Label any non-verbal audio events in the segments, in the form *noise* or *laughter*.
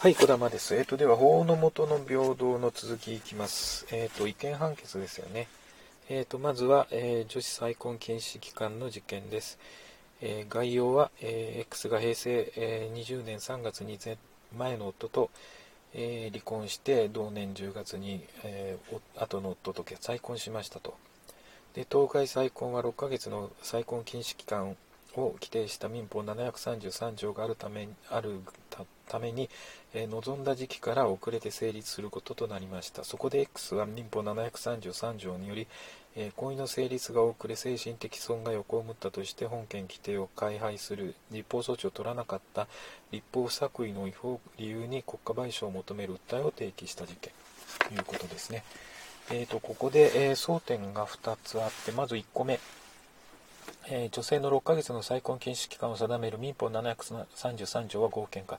はい、小玉です。えっ、と、では、法の下の平等の続きいきます。えっ、と、違憲判決ですよね。えっ、と、まずは、えー女子再婚禁止期間の事件です。えー概要は、えー X が平成、えー20年3月に前前の夫と、えー離婚して、同年10月に、えー後の夫と再婚しましたと。で、当該再婚は6ヶ月の再婚禁止期間を規定した民法733条があるためあるために、えー望んだ時期から遅れて成立することとなりました。そこで X は民法733条により、えー婚姻の成立が遅れ精神的損害を被ったとして本件規定を改廃する。立法措置を取らなかった。立法不作為の違法理由に国家賠償を求める。訴えを提起した事件。ということですね。えー、とここで、えー争点が2つあってまず1個目、えー女性の6ヶ月の再婚禁止期間を定める民法733条は合憲化、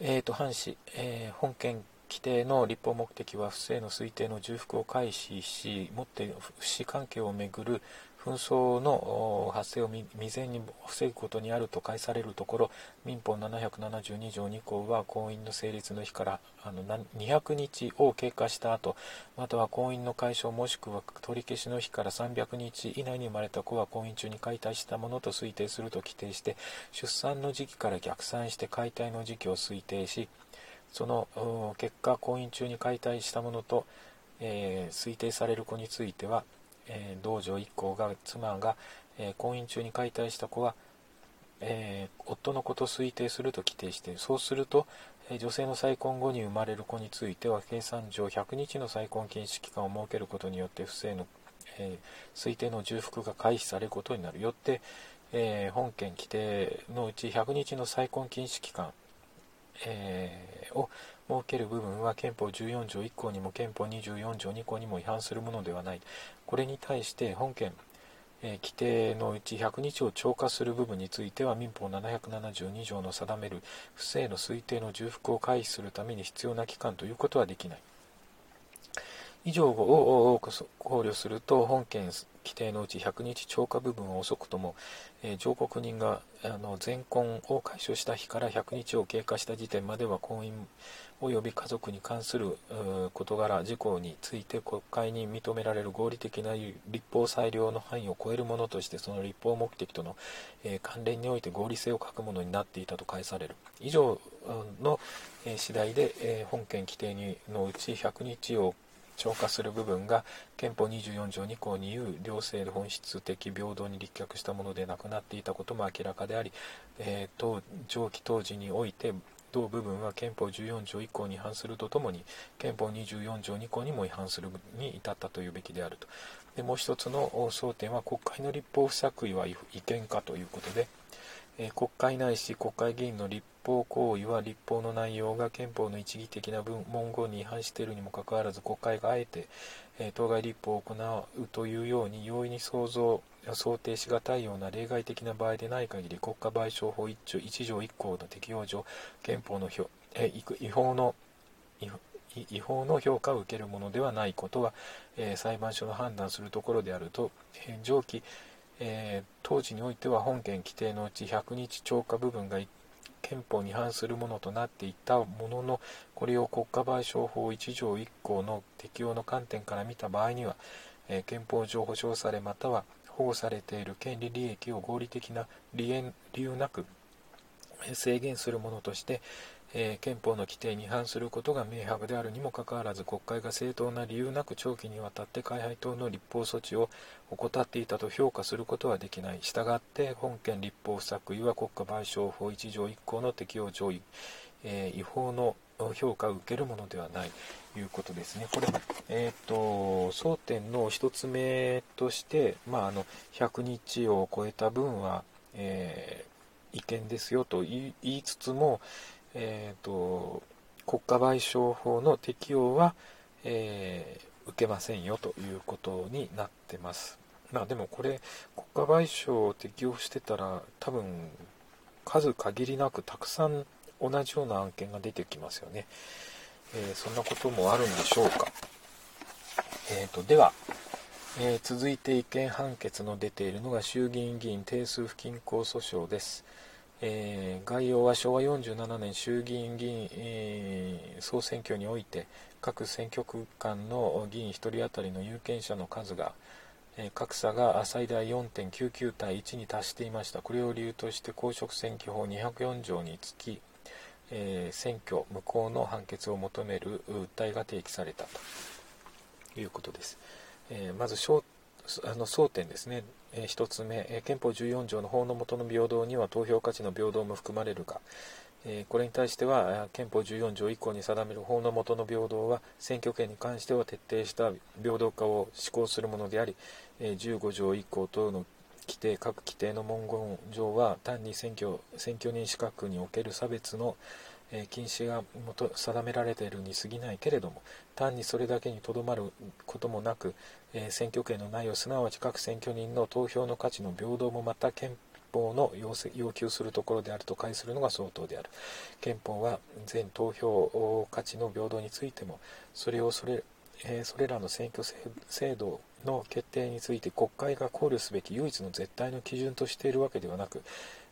えー、と藩士、えー本件規定の立法目的は不正の推定の重複を回避しもって不死関係をめぐる紛争の発生を未然に防ぐことにあると解されるところ民法772条2項は婚姻の成立の日からあの200日を経過した後または婚姻の解消もしくは取り消しの日から300日以内に生まれた子は婚姻中に解体したものと推定すると規定して出産の時期から逆算して解体の時期を推定しその結果婚姻中に解体したものと、えー推定される子については、えー同女一行が妻が、えー婚姻中に解体した子は、えー夫の子と推定すると規定しているそうすると、え女性の再婚後に生まれる子については計算上100日の再婚禁止期間を設けることによって不正の、え推定の重複が回避されることになる。よって、え本件規定のうち100日の再婚禁止期間えーを設ける部分は憲法14条1項にも憲法24条2項にも違反するものではない。これに対して本件、えー規定のうち100日を超過する部分については民法772条の定める不正の推定の重複を回避するために必要な期間ということはできない。以上を考慮すると本件規定のうち100日超過部分は遅くとも、えー上告人があの前婚を解消した日から100日を経過した時点までは婚姻及び家族に関する事柄事項について国会に認められる合理的な立法裁量の範囲を超えるものとしてその立法目的との、えー関連において合理性を欠くものになっていたと返される。以上の、えー次第で、えー本件規定にのうち100日を超過する部分が憲法24条2項に言う両性本質的平等に立脚したものでなくなっていたことも明らかであり、えー当上記当時において同部分は憲法14条1項に違反するとともに憲法24条2項にも違反するに至ったというべきであると。でもう一つの争点は国会の立法不作為は違違憲かということで、えー国会ないし国会議員の立法行為は立法の内容が憲法の一義的な文言に違反しているにもかかわらず国会があえて、え当該立法を行うというように容易に想像想定しがたいような例外的な場合でない限り国家賠償法1条 ,1 項の適用上憲法の表えー違違法の違法違法の評価を受けるものではないことは、え裁判所の判断するところであると、え上記、え当時においては本件規定のうち100日超過部分が憲法に反するものとなっていたもののこれを国家賠償法1条1項の適用の観点から見た場合には、え憲法上保障されまたは保護されている権利利益を合理的な理由なく制限するものとして、えー憲法の規定に違反することが明白であるにもかかわらず国会が正当な理由なく長期にわたって改廃等の立法措置を怠っていたと評価することはできないしたがって本件立法不作為は国家賠償法1条1項の適用上位、えー違法の評価を受けるものではないということですね。これ、えー、と争点の一つ目として、まあ、あの100日を超えた分は、えー違憲ですよと言いつつも、えー、と国家賠償法の適用は、えー受けませんよということになってます。まあでもこれ国家賠償を適用してたら多分数限りなくたくさん同じような案件が出てきますよね。えーそんなこともあるんでしょうか。えー、とでは、えー続いて違憲判決の出ているのが衆議院議員定数不均衡訴訟です。えー、概要は昭和47年衆議院議員、えー、総選挙において各選挙区間の議員1人当たりの有権者の数が、え、格差が最大4.99対1に達していましたこれを理由として公職選挙法204条につき、え選挙無効の判決を求める訴えが提起されたということです、えまずあの争点ですね。え1つ目、え憲法14条の法の下の平等には投票価値の平等も含まれるが、えこれに対しては憲法14条以降に定める法の下の平等は選挙権に関しては徹底した平等化を施行するものであり、え15条以降等の規定各規定の文言上は単に選挙選挙人資格における差別のえ禁止が定められているに過ぎないけれども単にそれだけにとどまることもなく、え選挙権の内容すなわち各選挙人の投票の価値の平等もまた憲法の要求するところであると解するのが相当である。憲法は全投票価値の平等についてもそれをそれ,、えそれらの選挙制度の決定について国会が考慮すべき唯一の絶対の基準としているわけではなく、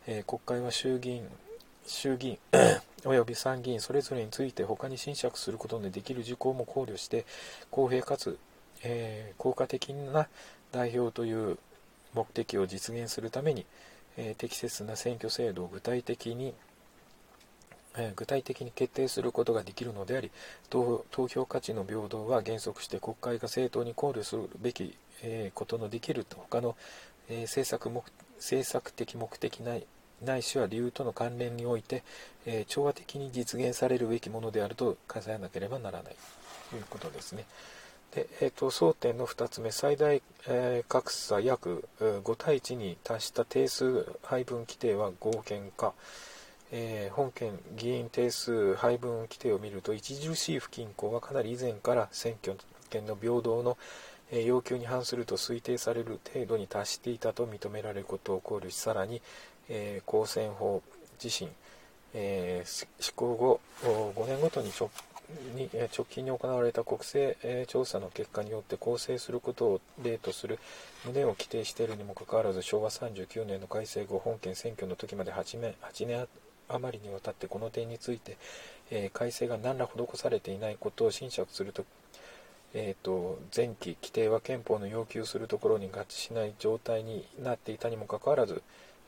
え国会は衆議院衆議院 *clears throat* 及び参議院それぞれについて他に侵釈することのできる事項も考慮して公平かつ、えー、効果的な代表という目的を実現するために、えー、適切な選挙制度を具体的に、え、具体的に決定することができるのであり投票価値の平等は原則して国会が正当に考慮するべき、えことのできる他の、え政策目政策的目的ないないしは理由との関連において、えー、調和的に実現されるべきものであると数えなければならないということですね。で、えーと、争点の2つ目、最大、えー、格差約5対1に達した定数配分規定は合憲か、えー、本件議員定数配分規定を見ると著しい不均衡はかなり以前から選挙権の平等の要求に反すると推定される程度に達していたと認められることを考慮しさらに、えー、公選法自身、えー、施行後5年ごとに直に直近に行われた国政、調査の結果によって構成することを例とする旨を規定しているにもかかわらず昭和39年の改正後本県選挙の時まで 8, 年8年余りにわたってこの点について、えー、改正が何ら施されていないことを侵釈するとえーと、前期規定は憲法の要求するところに合致しない状態になっていたにもかかわらず、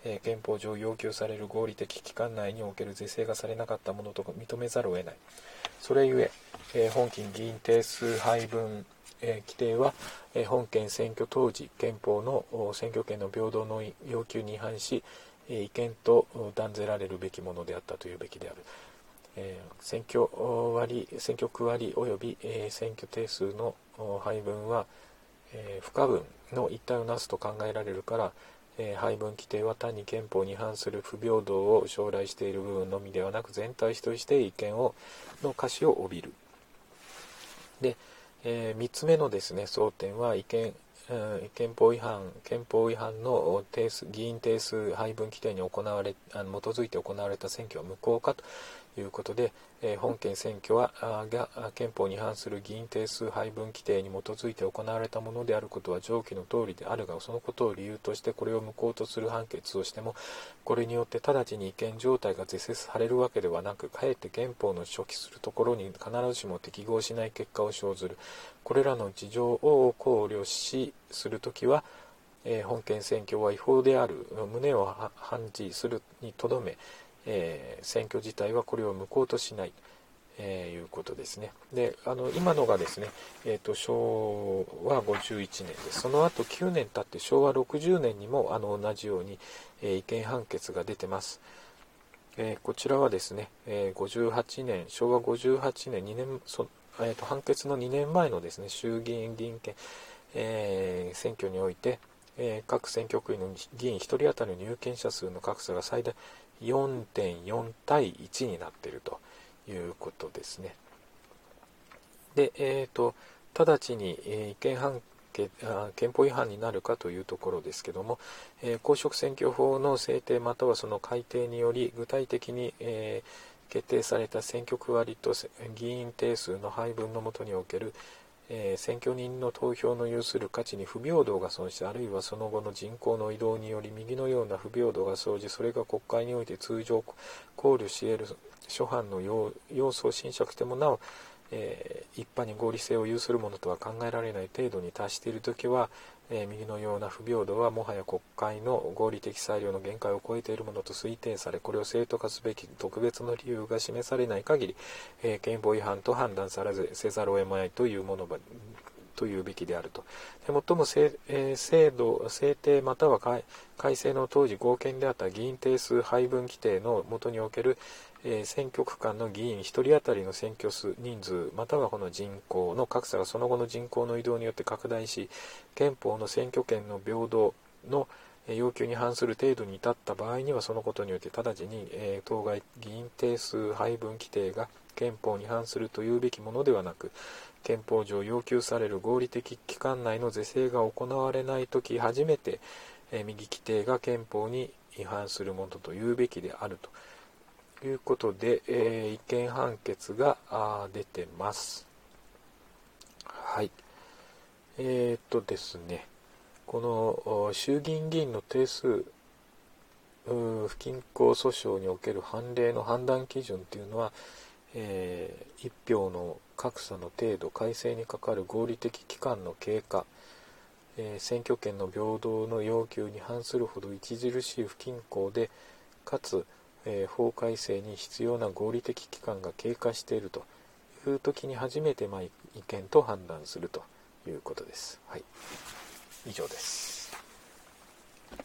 え憲法上要求される合理的期間内における是正がされなかったものと認めざるを得ない。それゆえ、え本件議員定数配分、え規定は、え本件選挙当時憲法の選挙権の平等の要求に違反し、え違憲と断ぜられるべきものであったというべきである。え選挙割選挙区割及び、え選挙定数の配分は、え不可分の一体をなすと考えられるから、え、配分規定は単に憲法に違反する不平等を将来している部分のみではなく全体として違憲をの可視を帯びる。で、えー、3つ目のですね争点は違憲、うん、憲法違反憲法違反の定数議員定数配分規定に行われあの基づいて行われた選挙は無効かということで、え本県選挙はが憲法に反する議員定数配分規定に基づいて行われたものであることは上記の通りであるがそのことを理由としてこれを無効とする判決をしてもこれによって直ちに違憲状態が是正されるわけではなくかえって憲法の初期するところに必ずしも適合しない結果を生ずる。これらの事情を考慮しするときは本県選挙は違法である旨を判事するにとどめえー、選挙自体はこれを無効としない、えー、いうことですね。で、あの、今のがですね、え、ー、と、昭和51年です。その後9年経って昭和60年にも、あの、同じように、え違憲判決が出てます。えこちらはですね、え58年、昭和58年、2年、そえーと、判決の2年前のですね、衆議院議員権、え選挙において、え各選挙区の議員1人当たりの有権者数の格差が最大4.4対1になっているということですね。で、えーと、直ちに、え、違憲判決憲法違反になるかというところですけども、えー、公職選挙法の制定またはその改定により具体的に、えー、決定された選挙区割と議員定数の配分のもとにおける、えー、選挙人の投票の有する価値に不平等が損失あるいはその後の人口の移動により右のような不平等が生じそれが国会において通常考慮し得る諸般の要素を侵釈してもなお、えー、一般に合理性を有するものとは考えられない程度に達しているときは、右のような不平等はもはや国会の合理的裁量の限界を超えているものと推定されこれを正当化すべき特別の理由が示されない限り、憲法違反と判断されずせざるを得まいというものというべきであると。で最も,、えー、制度、制定または改正の当時合憲であった議員定数配分規定のもとにおける、えー、選挙区間の議員1人当たりの選挙数人数またはこの人口の格差がその後の人口の移動によって拡大し憲法の選挙権の平等の要求に反する程度に至った場合にはそのことによって直ちに、え、当該議員定数配分規定が憲法に反するというべきものではなく憲法上要求される合理的期間内の是正が行われないとき初めて、え、右規定が憲法に違反するものというべきであると。いうことで、えー、違憲判決が出てます。はい。えー、っとですね、この衆議院議員の定数不均衡訴訟における判例の判断基準というのは、えー、1票の格差の程度改正にかかる合理的期間の経過、えー、選挙権の平等の要求に反するほど著しい不均衡でかつえ、法改正に必要な合理的期間が経過しているという時に初めて、まあ、違憲と判断するということです。はい、以上です。